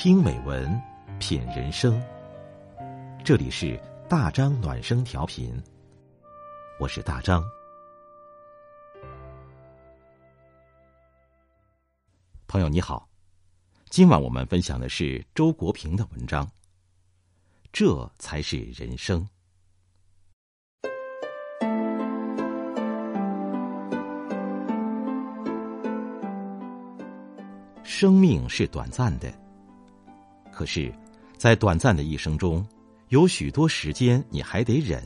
听美文，品人生。这里是大张暖声调频，我是大张。朋友你好，今晚我们分享的是周国平的文章。这才是人生。生命是短暂的，可是，在短暂的一生中，有许多时间你还得忍，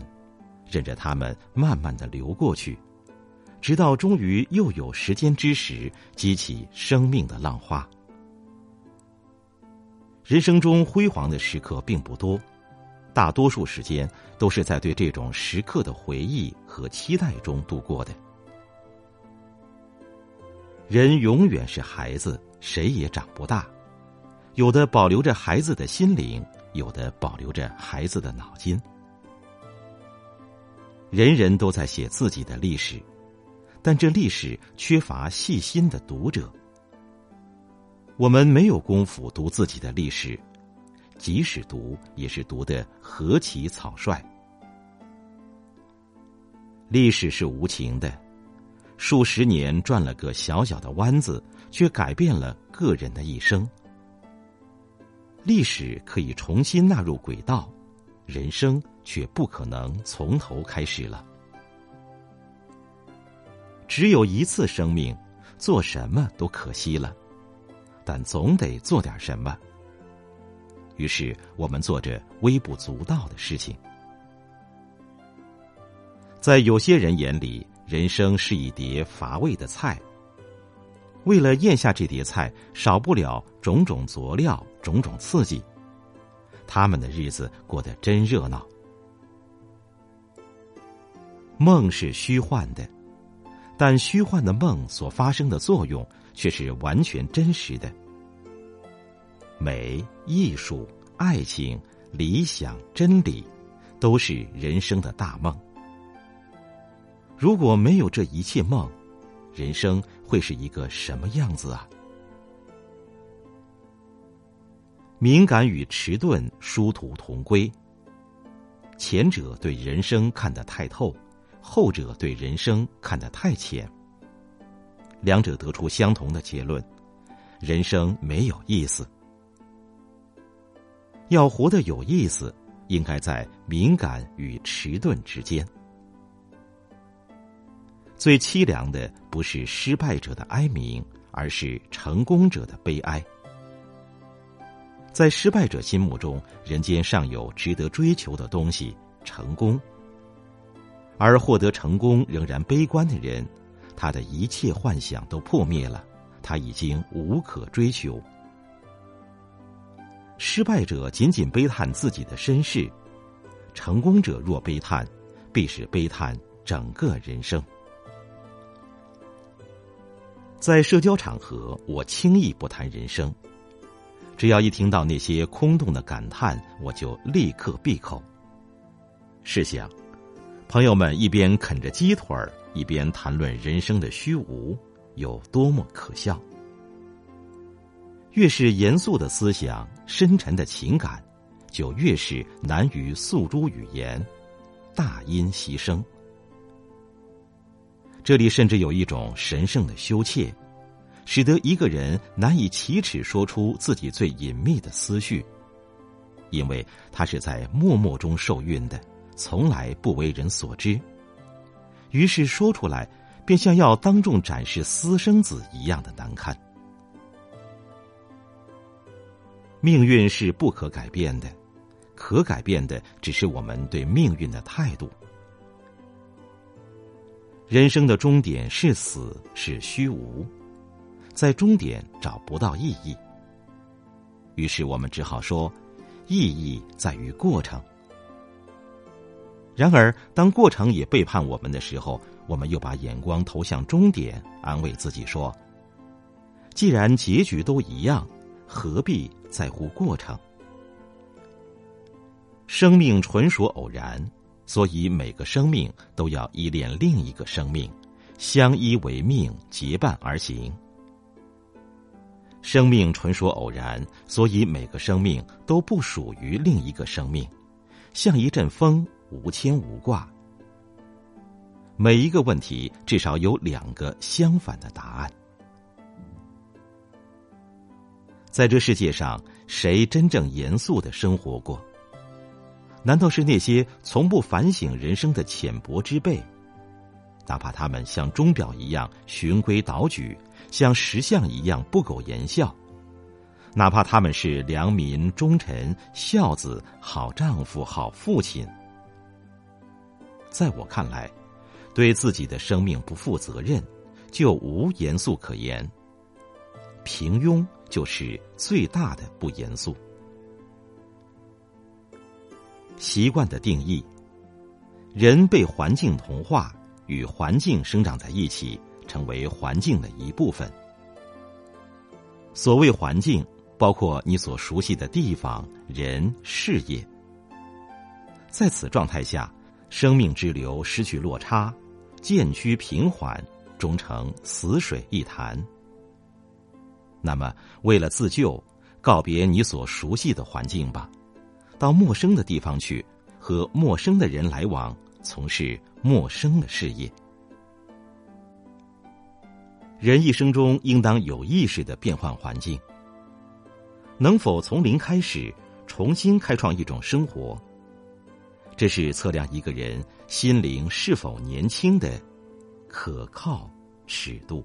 忍着它们慢慢的流过去，直到终于又有时间之时，激起生命的浪花。人生中辉煌的时刻并不多，大多数时间都是在对这种时刻的回忆和期待中度过的。人永远是孩子。谁也长不大，有的保留着孩子的心灵，有的保留着孩子的脑筋。人人都在写自己的历史，但这历史缺乏细心的读者。我们没有功夫读自己的历史，即使读，也是读的何其草率。历史是无情的。数十年转了个小小的弯子，却改变了个人的一生。历史可以重新纳入轨道，人生却不可能从头开始了。只有一次生命，做什么都可惜了，但总得做点什么。于是，我们做着微不足道的事情。在有些人眼里。人生是一碟乏味的菜。为了咽下这碟菜，少不了种种佐料、种种刺激。他们的日子过得真热闹。梦是虚幻的，但虚幻的梦所发生的作用却是完全真实的。美、艺术、爱情、理想、真理，都是人生的大梦。如果没有这一切梦，人生会是一个什么样子啊？敏感与迟钝殊途同归。前者对人生看得太透，后者对人生看得太浅。两者得出相同的结论：人生没有意思。要活得有意思，应该在敏感与迟钝之间。最凄凉的不是失败者的哀鸣，而是成功者的悲哀。在失败者心目中，人间尚有值得追求的东西——成功；而获得成功仍然悲观的人，他的一切幻想都破灭了，他已经无可追求。失败者仅仅悲叹自己的身世，成功者若悲叹，必是悲叹整个人生。在社交场合，我轻易不谈人生。只要一听到那些空洞的感叹，我就立刻闭口。试想，朋友们一边啃着鸡腿儿，一边谈论人生的虚无，有多么可笑！越是严肃的思想、深沉的情感，就越是难于诉诸语言，大音希声。这里甚至有一种神圣的羞怯，使得一个人难以启齿说出自己最隐秘的思绪，因为他是在默默中受孕的，从来不为人所知。于是说出来，便像要当众展示私生子一样的难堪。命运是不可改变的，可改变的只是我们对命运的态度。人生的终点是死，是虚无，在终点找不到意义。于是我们只好说，意义在于过程。然而，当过程也背叛我们的时候，我们又把眼光投向终点，安慰自己说：“既然结局都一样，何必在乎过程？”生命纯属偶然。所以，每个生命都要依恋另一个生命，相依为命，结伴而行。生命纯属偶然，所以每个生命都不属于另一个生命，像一阵风，无牵无挂。每一个问题至少有两个相反的答案。在这世界上，谁真正严肃的生活过？难道是那些从不反省人生的浅薄之辈？哪怕他们像钟表一样循规蹈矩，像石像一样不苟言笑；哪怕他们是良民、忠臣、孝子、好丈夫、好父亲，在我看来，对自己的生命不负责任，就无严肃可言。平庸就是最大的不严肃。习惯的定义：人被环境同化。与环境生长在一起，成为环境的一部分。所谓环境，包括你所熟悉的地方、人、事业。在此状态下，生命之流失去落差，渐趋平缓，终成死水一潭。那么，为了自救，告别你所熟悉的环境吧，到陌生的地方去，和陌生的人来往。从事陌生的事业，人一生中应当有意识的变换环境。能否从零开始，重新开创一种生活？这是测量一个人心灵是否年轻的可靠尺度。